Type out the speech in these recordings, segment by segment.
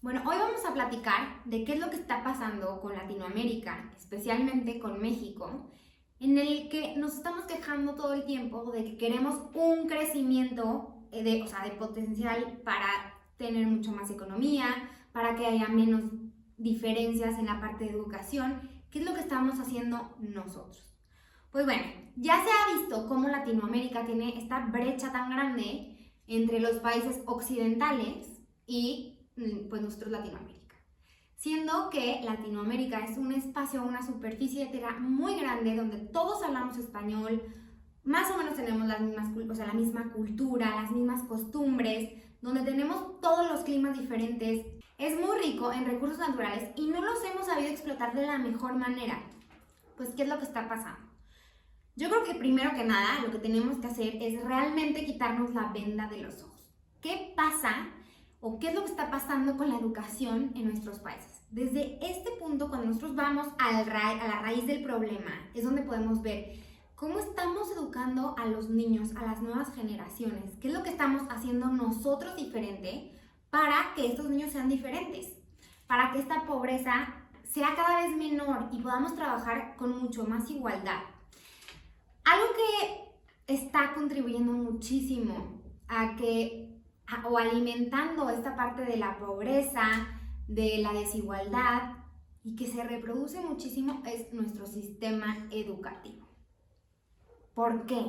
Bueno, hoy vamos a platicar de qué es lo que está pasando con Latinoamérica, especialmente con México, en el que nos estamos quejando todo el tiempo de que queremos un crecimiento eh, de, o sea, de potencial para tener mucho más economía, para que haya menos diferencias en la parte de educación. ¿Qué es lo que estamos haciendo nosotros? Pues bueno, ya se ha visto cómo Latinoamérica tiene esta brecha tan grande entre los países occidentales y pues nosotros Latinoamérica. Siendo que Latinoamérica es un espacio, una superficie de tierra muy grande donde todos hablamos español, más o menos tenemos las mismas, o sea, la misma cultura, las mismas costumbres, donde tenemos todos los climas diferentes. Es muy rico en recursos naturales y no los hemos sabido explotar de la mejor manera. Pues, ¿qué es lo que está pasando? Yo creo que primero que nada lo que tenemos que hacer es realmente quitarnos la venda de los ojos. ¿Qué pasa o qué es lo que está pasando con la educación en nuestros países. Desde este punto, cuando nosotros vamos a la raíz del problema, es donde podemos ver cómo estamos educando a los niños, a las nuevas generaciones, qué es lo que estamos haciendo nosotros diferente para que estos niños sean diferentes, para que esta pobreza sea cada vez menor y podamos trabajar con mucho más igualdad. Algo que está contribuyendo muchísimo a que o alimentando esta parte de la pobreza, de la desigualdad y que se reproduce muchísimo es nuestro sistema educativo. ¿Por qué?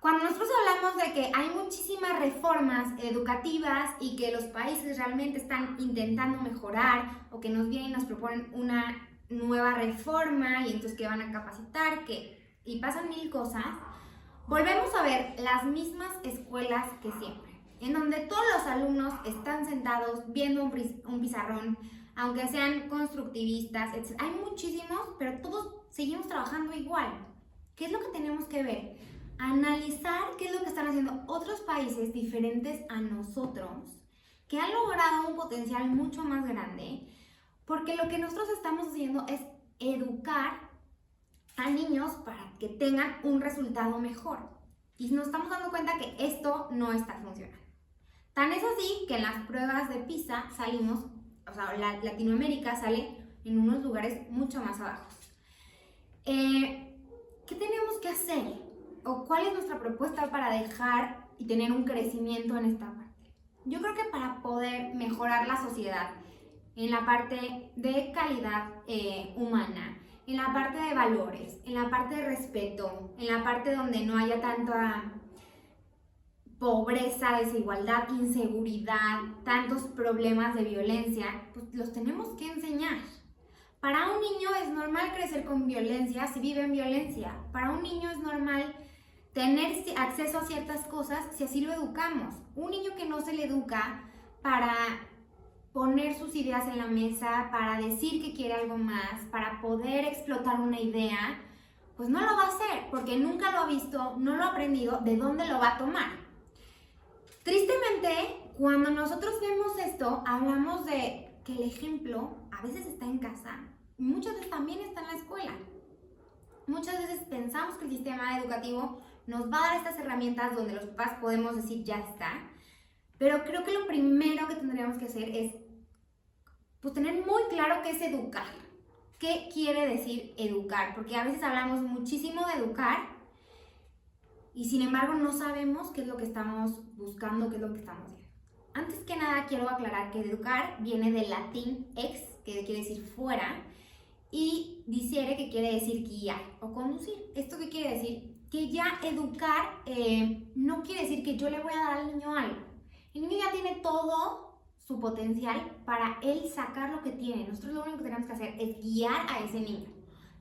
Cuando nosotros hablamos de que hay muchísimas reformas educativas y que los países realmente están intentando mejorar o que nos vienen y nos proponen una nueva reforma y entonces que van a capacitar, que y pasan mil cosas, volvemos a ver las mismas escuelas que siempre en donde todos los alumnos están sentados viendo un, pizarrón, aunque sean constructivistas. Hay muchísimos, pero todos seguimos trabajando igual. ¿Qué es lo que tenemos que ver? Analizar qué es lo que están haciendo otros países diferentes a nosotros, que han logrado un potencial mucho más grande, porque lo que nosotros estamos haciendo es educar a niños para que tengan un resultado mejor. Y nos estamos dando cuenta que esto no está funcionando. Tan es así que en las pruebas de PISA salimos, o sea, Latinoamérica sale en unos lugares mucho más abajo. Eh, ¿Qué tenemos que hacer? ¿O cuál es nuestra propuesta para dejar y tener un crecimiento en esta parte? Yo creo que para poder mejorar la sociedad en la parte de calidad eh, humana, en la parte de valores, en la parte de respeto, en la parte donde no haya tanta pobreza, desigualdad, inseguridad, tantos problemas de violencia, pues los tenemos que enseñar. Para un niño es normal crecer con violencia si vive en violencia. Para un niño es normal tener acceso a ciertas cosas si así lo educamos. Un niño que no se le educa para poner sus ideas en la mesa, para decir que quiere algo más, para poder explotar una idea, pues no lo va a hacer porque nunca lo ha visto, no lo ha aprendido, ¿de dónde lo va a tomar? Tristemente, cuando nosotros vemos esto, hablamos de que el ejemplo a veces está en casa muchas veces también está en la escuela. Muchas veces pensamos que el sistema educativo nos va a dar estas herramientas donde los papás podemos decir ya está, pero creo que lo primero que tendríamos que hacer es pues, tener muy claro qué es educar. ¿Qué quiere decir educar? Porque a veces hablamos muchísimo de educar, y sin embargo no sabemos qué es lo que estamos buscando, qué es lo que estamos haciendo. Antes que nada quiero aclarar que educar viene del latín ex, que quiere decir fuera, y diciere que quiere decir guiar o conducir. ¿Esto qué quiere decir? Que ya educar eh, no quiere decir que yo le voy a dar al niño algo. El niño ya tiene todo su potencial para él sacar lo que tiene. Nosotros lo único que tenemos que hacer es guiar a ese niño,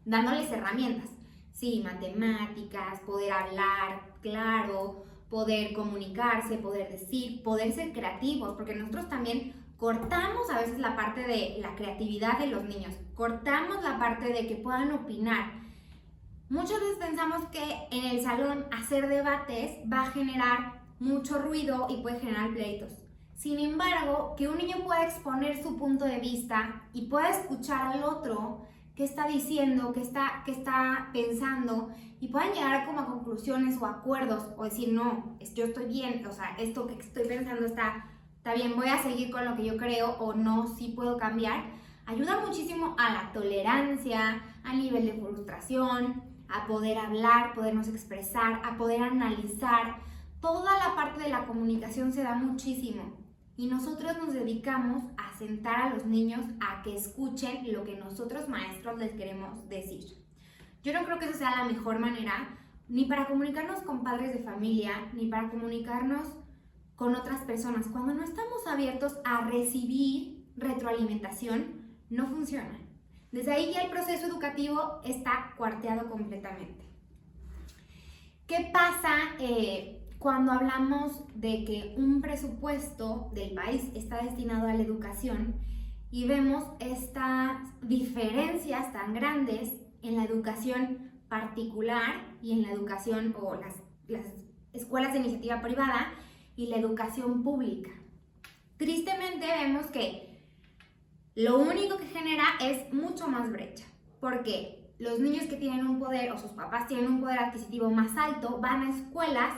dándoles herramientas. Sí, matemáticas, poder hablar claro, poder comunicarse, poder decir, poder ser creativos, porque nosotros también cortamos a veces la parte de la creatividad de los niños, cortamos la parte de que puedan opinar. Muchas veces pensamos que en el salón hacer debates va a generar mucho ruido y puede generar pleitos. Sin embargo, que un niño pueda exponer su punto de vista y pueda escuchar al otro qué está diciendo, qué está, qué está pensando y puedan llegar como a conclusiones o acuerdos o decir, no, yo estoy bien, o sea, esto que estoy pensando está, está bien, voy a seguir con lo que yo creo o no, sí puedo cambiar, ayuda muchísimo a la tolerancia, al nivel de frustración, a poder hablar, podernos expresar, a poder analizar. Toda la parte de la comunicación se da muchísimo y nosotros nos dedicamos a sentar a los niños a que escuchen lo que nosotros maestros les queremos decir. Yo no creo que esa sea la mejor manera ni para comunicarnos con padres de familia, ni para comunicarnos con otras personas. Cuando no estamos abiertos a recibir retroalimentación, no funciona. Desde ahí ya el proceso educativo está cuarteado completamente. ¿Qué pasa? Eh, cuando hablamos de que un presupuesto del país está destinado a la educación y vemos estas diferencias tan grandes en la educación particular y en la educación o las, las escuelas de iniciativa privada y la educación pública. Tristemente vemos que lo único que genera es mucho más brecha, porque los niños que tienen un poder o sus papás tienen un poder adquisitivo más alto van a escuelas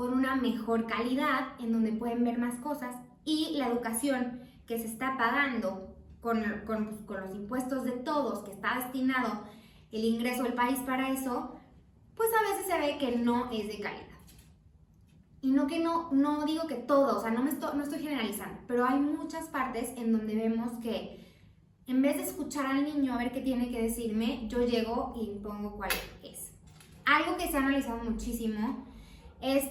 con una mejor calidad, en donde pueden ver más cosas y la educación que se está pagando con, con, con los impuestos de todos, que está destinado el ingreso del país para eso, pues a veces se ve que no es de calidad. Y no que no, no digo que todo, o sea, no, me estoy, no estoy generalizando, pero hay muchas partes en donde vemos que en vez de escuchar al niño a ver qué tiene que decirme, yo llego y impongo cuál es. Algo que se ha analizado muchísimo es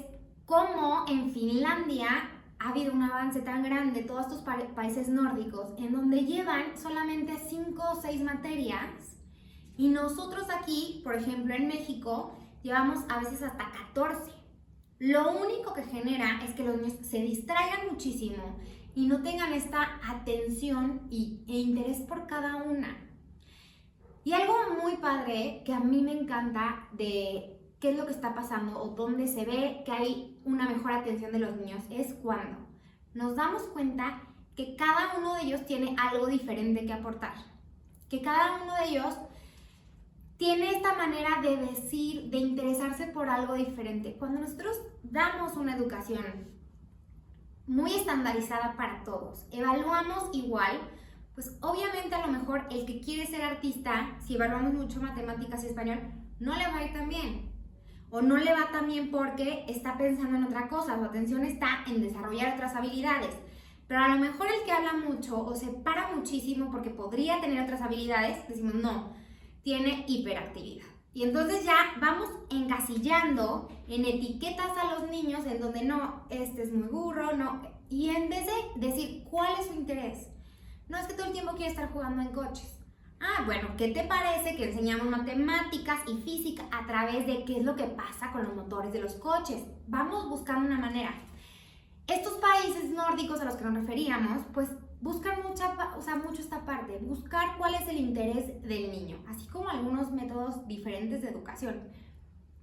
cómo en Finlandia ha habido un avance tan grande, todos estos países nórdicos, en donde llevan solamente 5 o 6 materias y nosotros aquí, por ejemplo en México, llevamos a veces hasta 14. Lo único que genera es que los niños se distraigan muchísimo y no tengan esta atención y, e interés por cada una. Y algo muy padre que a mí me encanta de qué es lo que está pasando o dónde se ve que hay una mejor atención de los niños es cuando nos damos cuenta que cada uno de ellos tiene algo diferente que aportar, que cada uno de ellos tiene esta manera de decir, de interesarse por algo diferente. Cuando nosotros damos una educación muy estandarizada para todos, evaluamos igual, pues obviamente a lo mejor el que quiere ser artista, si evaluamos mucho matemáticas y español, no le va a ir tan bien o no le va tan bien porque está pensando en otra cosa, su atención está en desarrollar otras habilidades. Pero a lo mejor el que habla mucho o se para muchísimo porque podría tener otras habilidades, decimos no, tiene hiperactividad. Y entonces ya vamos encasillando en etiquetas a los niños en donde no, este es muy burro, no. Y en vez de decir cuál es su interés, no es que todo el tiempo quiere estar jugando en coches Bueno, ¿qué te parece que enseñamos matemáticas y física a través de qué es lo que pasa con los motores de los coches? Vamos buscando una manera. Estos países nórdicos a los que nos referíamos, pues buscan mucha, o sea, mucho esta parte, buscar cuál es el interés del niño, así como algunos métodos diferentes de educación.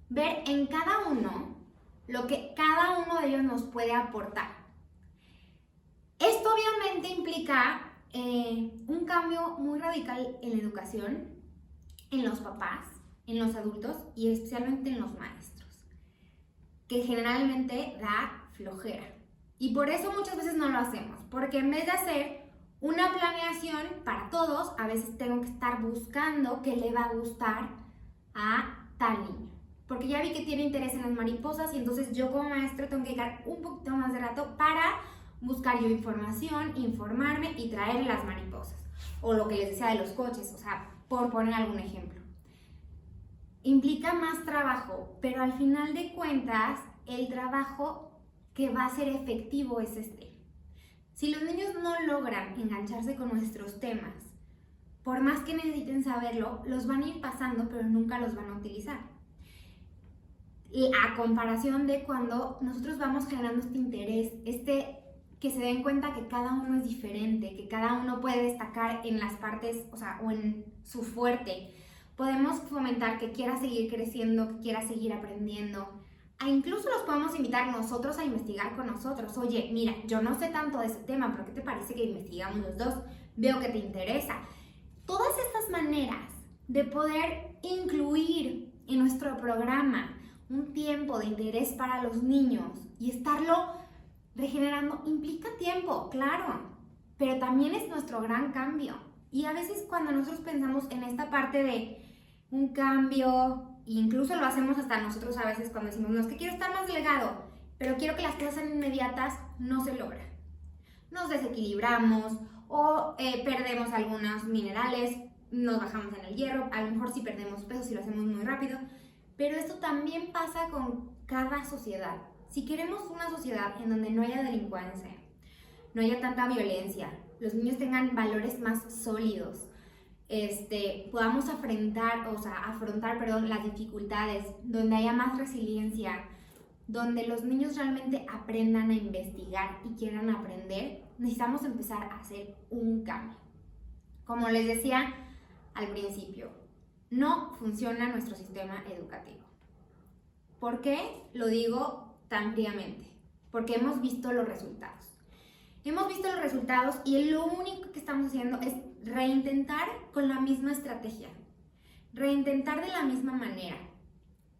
Ver en cada uno lo que cada uno de ellos nos puede aportar. Esto obviamente implica eh, un cambio muy radical en la educación, en los papás, en los adultos y especialmente en los maestros, que generalmente da flojera. Y por eso muchas veces no lo hacemos, porque en vez de hacer una planeación para todos, a veces tengo que estar buscando qué le va a gustar a tal niño. Porque ya vi que tiene interés en las mariposas y entonces yo como maestro tengo que dedicar un poquito más de rato para buscar información, informarme y traer las mariposas. O lo que les decía de los coches, o sea, por poner algún ejemplo. Implica más trabajo, pero al final de cuentas, el trabajo que va a ser efectivo es este. Si los niños no logran engancharse con nuestros temas, por más que necesiten saberlo, los van a ir pasando, pero nunca los van a utilizar. Y a comparación de cuando nosotros vamos generando este interés, este que se den cuenta que cada uno es diferente, que cada uno puede destacar en las partes, o sea, o en su fuerte. Podemos fomentar que quiera seguir creciendo, que quiera seguir aprendiendo. A incluso los podemos invitar nosotros a investigar con nosotros. Oye, mira, yo no sé tanto de ese tema, pero ¿qué te parece que investigamos los dos? Veo que te interesa. Todas estas maneras de poder incluir en nuestro programa un tiempo de interés para los niños y estarlo regenerando implica tiempo, claro, pero también es nuestro gran cambio. Y a veces cuando nosotros pensamos en esta parte de un cambio, incluso lo hacemos hasta nosotros a veces cuando decimos, no es que quiero estar más delgado, pero quiero que las cosas sean inmediatas, no se logra. Nos desequilibramos o eh, perdemos algunos minerales, nos bajamos en el hierro, a lo mejor sí perdemos peso si lo hacemos muy rápido, pero esto también pasa con cada sociedad. Si queremos una sociedad en donde no haya delincuencia, no haya tanta violencia, los niños tengan valores más sólidos, este, podamos afrontar, o sea, afrontar perdón, las dificultades, donde haya más resiliencia, donde los niños realmente aprendan a investigar y quieran aprender, necesitamos empezar a hacer un cambio. Como les decía al principio, no funciona nuestro sistema educativo. ¿Por qué lo digo tan fríamente? Porque hemos visto los resultados. Hemos visto los resultados y lo único que estamos haciendo es reintentar con la misma estrategia, reintentar de la misma manera.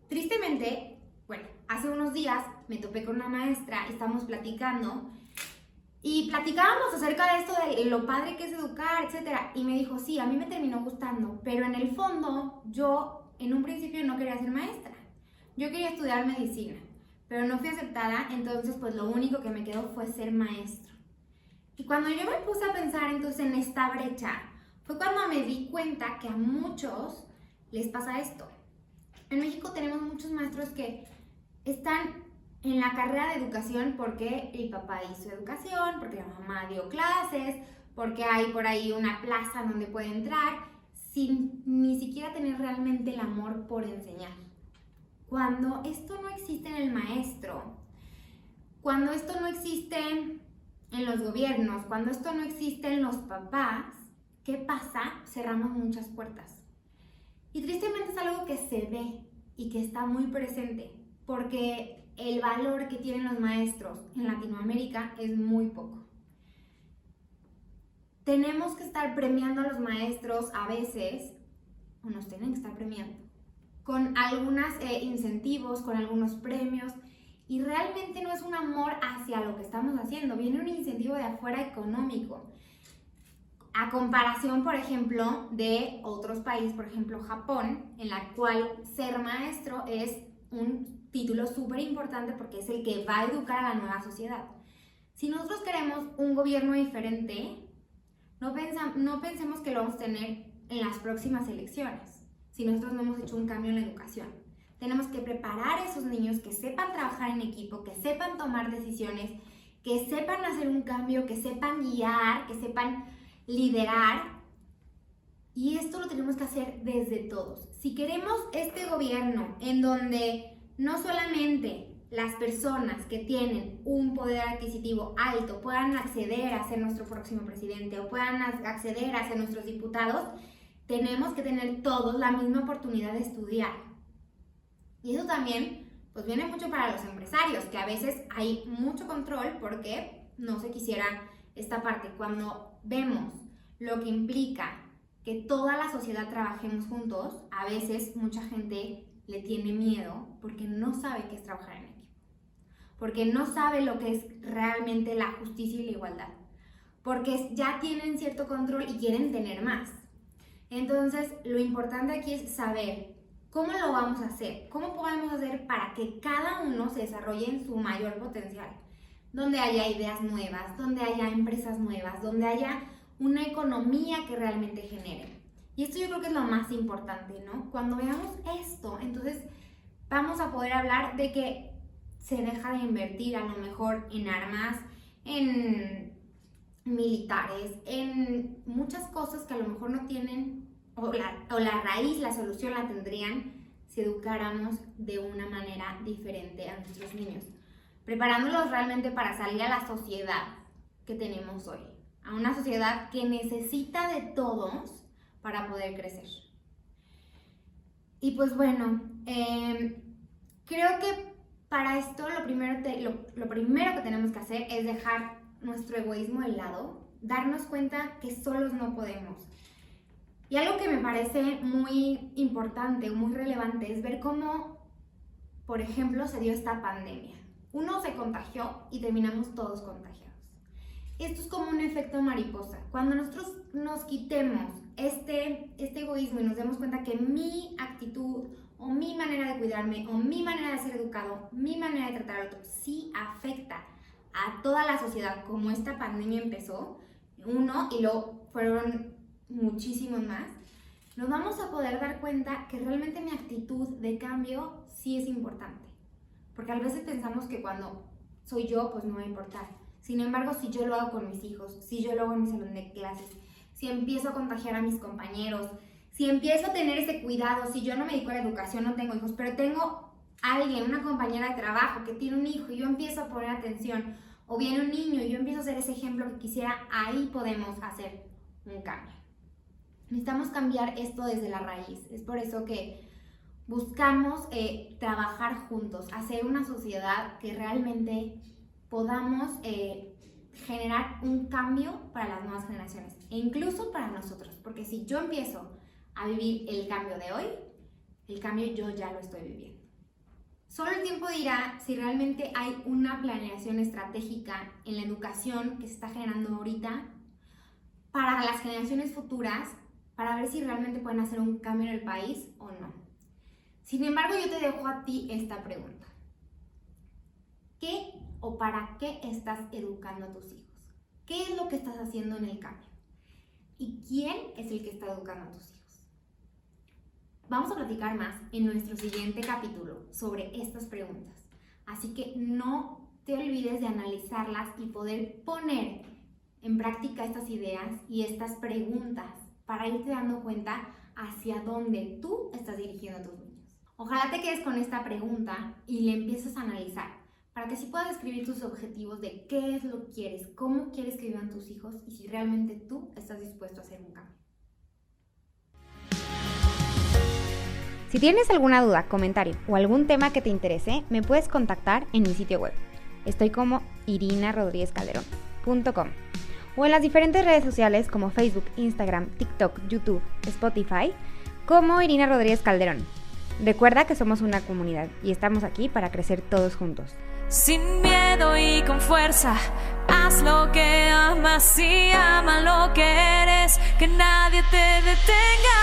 Tristemente, bueno, hace unos días me topé con una maestra, estamos platicando y platicábamos acerca de esto de lo padre que es educar, etc. Y me dijo, sí, a mí me terminó gustando, pero en el fondo yo en un principio no quería ser maestra. Yo quería estudiar medicina, pero no fui aceptada, entonces pues lo único que me quedó fue ser maestro. Y cuando yo me puse a pensar entonces en esta brecha, fue cuando me di cuenta que a muchos les pasa esto. En México tenemos muchos maestros que están en la carrera de educación porque el papá hizo educación, porque la mamá dio clases, porque hay por ahí una plaza donde puede entrar, sin ni siquiera tener realmente el amor por enseñar. Cuando esto no existe en el maestro, cuando esto no existe en los gobiernos, cuando esto no existe en los papás, ¿qué pasa? Cerramos muchas puertas. Y tristemente es algo que se ve y que está muy presente, porque el valor que tienen los maestros en Latinoamérica es muy poco. Tenemos que estar premiando a los maestros a veces, o nos tienen que estar premiando, con algunos eh, incentivos, con algunos premios, y realmente no es un amor hacia lo que estamos haciendo, viene un incentivo de afuera económico. A comparación, por ejemplo, de otros países, por ejemplo Japón, en la cual ser maestro es un título súper importante porque es el que va a educar a la nueva sociedad. Si nosotros queremos un gobierno diferente, no, no pensemos que lo vamos a tener en las próximas elecciones, si nosotros no hemos hecho un cambio en la educación. Tenemos que preparar a esos niños que sepan trabajar en equipo, que sepan tomar decisiones, que sepan hacer un cambio, que sepan guiar, que sepan liderar. Y esto lo tenemos que hacer desde todos. Si queremos este gobierno en donde no solamente las personas que tienen un poder adquisitivo alto puedan acceder a ser nuestro próximo presidente o puedan acceder a ser nuestros diputados, tenemos que tener todos la misma oportunidad de estudiar. Y eso también, pues viene mucho para los empresarios, que a veces hay mucho control porque no se quisiera esta parte. Cuando vemos lo que implica que toda la sociedad trabajemos juntos, a veces mucha gente le tiene miedo porque no sabe qué es trabajar en equipo, porque no sabe lo que es realmente la justicia y la igualdad, porque ya tienen cierto control y quieren tener más. Entonces, lo importante aquí es saber cómo lo vamos a hacer, cómo podemos hacer para que cada uno se desarrolle en su mayor potencial, donde haya ideas nuevas, donde haya empresas nuevas, donde haya una economía que realmente genere. Y esto yo creo que es lo más importante, ¿no? Cuando veamos esto, entonces vamos a poder hablar de que se deja de invertir a lo mejor en armas, en militares, en muchas cosas que a lo mejor no tienen, o la, o la raíz, la solución la tendrían si educáramos de una manera diferente a nuestros niños, preparándolos realmente para salir a la sociedad que tenemos hoy, a una sociedad que necesita de todos para poder crecer. Y pues bueno, em, creo que para esto lo primero, lo primero que tenemos que hacer es dejar nuestro egoísmo de lado, darnos cuenta que solos no podemos. Y algo que me parece muy importante, muy relevante, es ver cómo, por ejemplo, se dio esta pandemia. Uno se contagió y terminamos todos contagiados. Esto es como un efecto mariposa. Cuando nosotros nos quitemos este, este egoísmo y nos demos cuenta que mi actitud o mi manera de cuidarme o mi manera de ser educado, mi manera de tratar al otro, sí afecta a toda la sociedad como esta pandemia empezó, uno y luego fueron muchísimos más, nos vamos a poder dar cuenta que realmente mi actitud de cambio sí es importante. Porque a veces pensamos que cuando soy yo, pues no va a importar. Sin embargo, si yo lo hago con mis hijos, si yo lo hago en mi salón de clases, si empiezo a contagiar a mis compañeros, si empiezo a tener ese cuidado, si yo no me dedico a la educación, no tengo hijos, pero tengo alguien, una compañera de trabajo que tiene un hijo y yo empiezo a poner atención, o viene un niño y yo empiezo a hacer ese ejemplo que quisiera, ahí podemos hacer un cambio. Necesitamos cambiar esto desde la raíz. Es por eso que buscamos eh, trabajar juntos, hacer una sociedad que realmente podamos eh, generar un cambio para las nuevas generaciones e incluso para nosotros. Porque si yo empiezo a vivir el cambio de hoy, el cambio yo ya lo estoy viviendo. Solo el tiempo dirá si realmente hay una planeación estratégica en la educación que se está generando ahorita para las generaciones futuras, para ver si realmente pueden hacer un cambio en el país o no. Sin embargo, yo te dejo a ti esta pregunta. ¿Qué o para qué estás educando a tus hijos? ¿Qué es lo que estás haciendo en el cambio? ¿Y quién es el que está educando a tus hijos? Vamos a platicar más en nuestro siguiente capítulo sobre estas preguntas. Así que no te olvides de analizarlas y poder poner en práctica estas ideas y estas preguntas para irte dando cuenta hacia dónde tú estás dirigiendo a tus niños. Ojalá te quedes con esta pregunta y le empieces a analizar para que así puedas escribir tus objetivos de qué es lo que quieres, cómo quieres que vivan tus hijos y si realmente tú estás dispuesto a hacer un cambio. Si tienes alguna duda, comentario o algún tema que te interese, me puedes contactar en mi sitio web. Estoy como irinarodríguezcalderón.com o en las diferentes redes sociales como Facebook, Instagram, TikTok, YouTube, Spotify, como Irina Rodríguez Calderón. Recuerda que somos una comunidad y estamos aquí para crecer todos juntos. Sin miedo y con fuerza, haz lo que amas y ama lo que eres, que nadie te detenga.